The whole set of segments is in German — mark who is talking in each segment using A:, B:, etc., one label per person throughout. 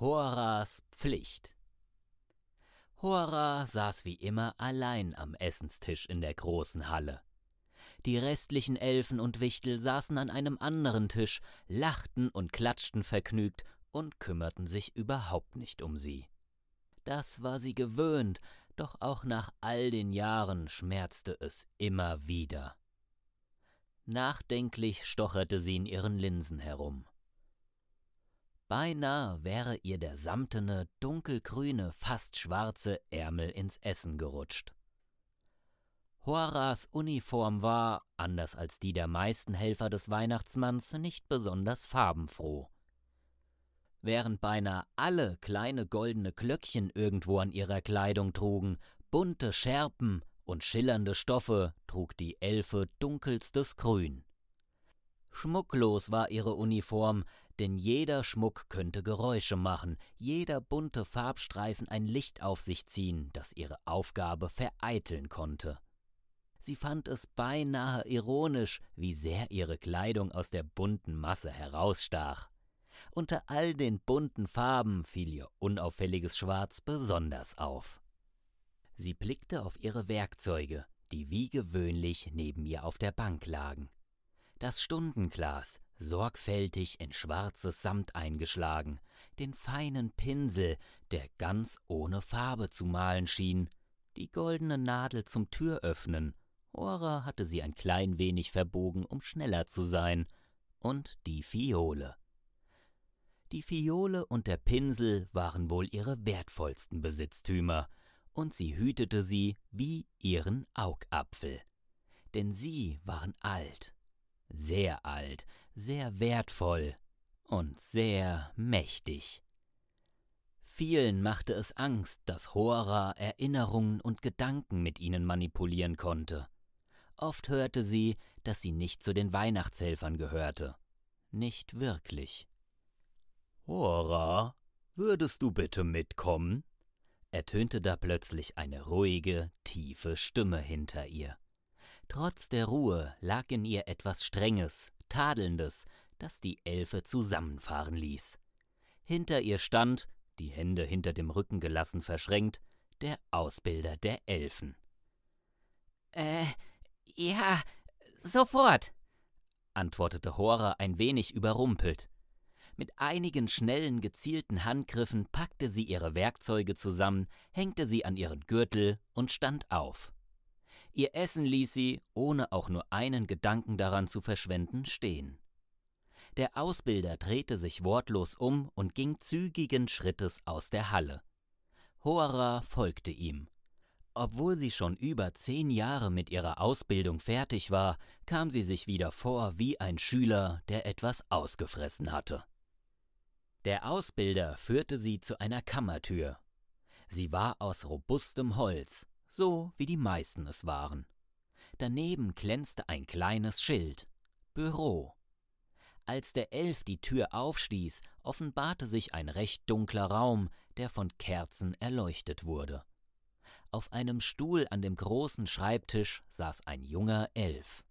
A: Horas Pflicht Hora saß wie immer allein am Essenstisch in der großen Halle. Die restlichen Elfen und Wichtel saßen an einem anderen Tisch, lachten und klatschten vergnügt und kümmerten sich überhaupt nicht um sie. Das war sie gewöhnt, doch auch nach all den Jahren schmerzte es immer wieder. Nachdenklich stocherte sie in ihren Linsen herum. Beinahe wäre ihr der samtene, dunkelgrüne, fast schwarze Ärmel ins Essen gerutscht. Horas Uniform war, anders als die der meisten Helfer des Weihnachtsmanns, nicht besonders farbenfroh. Während beinahe alle kleine goldene Glöckchen irgendwo an ihrer Kleidung trugen, bunte Schärpen und schillernde Stoffe, trug die Elfe dunkelstes Grün. Schmucklos war ihre Uniform, denn jeder Schmuck könnte Geräusche machen, jeder bunte Farbstreifen ein Licht auf sich ziehen, das ihre Aufgabe vereiteln konnte. Sie fand es beinahe ironisch, wie sehr ihre Kleidung aus der bunten Masse herausstach. Unter all den bunten Farben fiel ihr unauffälliges Schwarz besonders auf. Sie blickte auf ihre Werkzeuge, die wie gewöhnlich neben ihr auf der Bank lagen. Das Stundenglas, sorgfältig in schwarzes Samt eingeschlagen, den feinen Pinsel, der ganz ohne Farbe zu malen schien, die goldene Nadel zum Türöffnen, Ora hatte sie ein klein wenig verbogen, um schneller zu sein, und die Fiole. Die Fiole und der Pinsel waren wohl ihre wertvollsten Besitztümer, und sie hütete sie wie ihren Augapfel. Denn sie waren alt, sehr alt, sehr wertvoll und sehr mächtig. Vielen machte es Angst, dass Hora Erinnerungen und Gedanken mit ihnen manipulieren konnte. Oft hörte sie, dass sie nicht zu den Weihnachtshelfern gehörte. Nicht wirklich. Hora, würdest du bitte mitkommen? ertönte da plötzlich eine ruhige, tiefe Stimme hinter ihr. Trotz der Ruhe lag in ihr etwas Strenges, Tadelndes, das die Elfe zusammenfahren ließ. Hinter ihr stand, die Hände hinter dem Rücken gelassen verschränkt, der Ausbilder der Elfen.
B: Äh, ja, sofort, antwortete Hora ein wenig überrumpelt. Mit einigen schnellen, gezielten Handgriffen packte sie ihre Werkzeuge zusammen, hängte sie an ihren Gürtel und stand auf. Ihr Essen ließ sie, ohne auch nur einen Gedanken daran zu verschwenden, stehen. Der Ausbilder drehte sich wortlos um und ging zügigen Schrittes aus der Halle. Hora folgte ihm. Obwohl sie schon über zehn Jahre mit ihrer Ausbildung fertig war, kam sie sich wieder vor wie ein Schüler, der etwas ausgefressen hatte. Der Ausbilder führte sie zu einer Kammertür. Sie war aus robustem Holz, so wie die meisten es waren. Daneben glänzte ein kleines Schild Büro. Als der Elf die Tür aufstieß, offenbarte sich ein recht dunkler Raum, der von Kerzen erleuchtet wurde. Auf einem Stuhl an dem großen Schreibtisch saß ein junger Elf.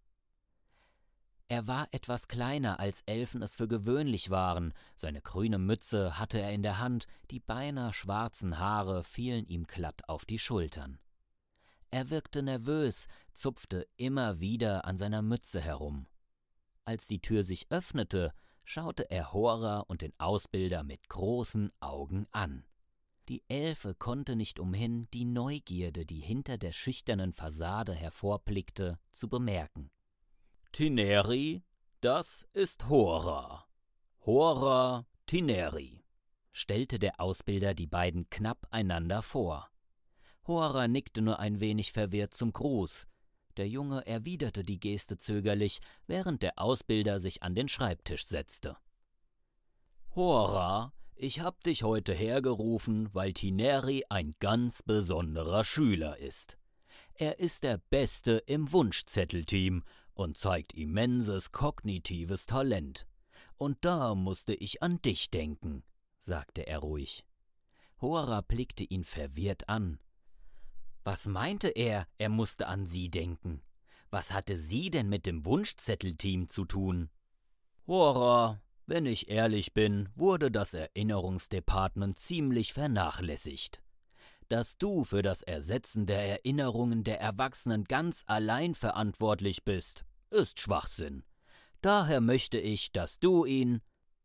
B: Er war etwas kleiner, als Elfen es für gewöhnlich waren, seine grüne Mütze hatte er in der Hand, die beinahe schwarzen Haare fielen ihm glatt auf die Schultern. Er wirkte nervös, zupfte immer wieder an seiner Mütze herum. Als die Tür sich öffnete, schaute er Hora und den Ausbilder mit großen Augen an. Die Elfe konnte nicht umhin, die Neugierde, die hinter der schüchternen Fassade hervorblickte, zu bemerken.
A: Tineri, das ist Hora. Hora Tineri, stellte der Ausbilder die beiden knapp einander vor. Hora nickte nur ein wenig verwirrt zum Gruß. Der Junge erwiderte die Geste zögerlich, während der Ausbilder sich an den Schreibtisch setzte. Hora, ich hab dich heute hergerufen, weil Tineri ein ganz besonderer Schüler ist. Er ist der Beste im Wunschzettelteam und zeigt immenses kognitives Talent. Und da musste ich an dich denken, sagte er ruhig. Hora blickte ihn verwirrt an. Was meinte er, er musste an sie denken? Was hatte sie denn mit dem Wunschzettelteam zu tun? Hora, Wenn ich ehrlich bin, wurde das Erinnerungsdepartement ziemlich vernachlässigt. Dass du für das Ersetzen der Erinnerungen der Erwachsenen ganz allein verantwortlich bist, ist Schwachsinn. Daher möchte ich, dass du ihn.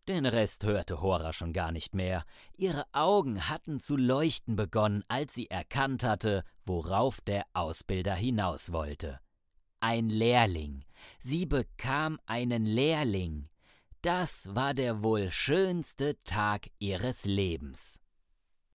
A: Den Rest hörte Hora schon gar nicht mehr. Ihre Augen hatten zu leuchten begonnen, als sie erkannt hatte, worauf der Ausbilder hinaus wollte. Ein Lehrling. Sie bekam einen Lehrling. Das war der wohl schönste Tag ihres Lebens.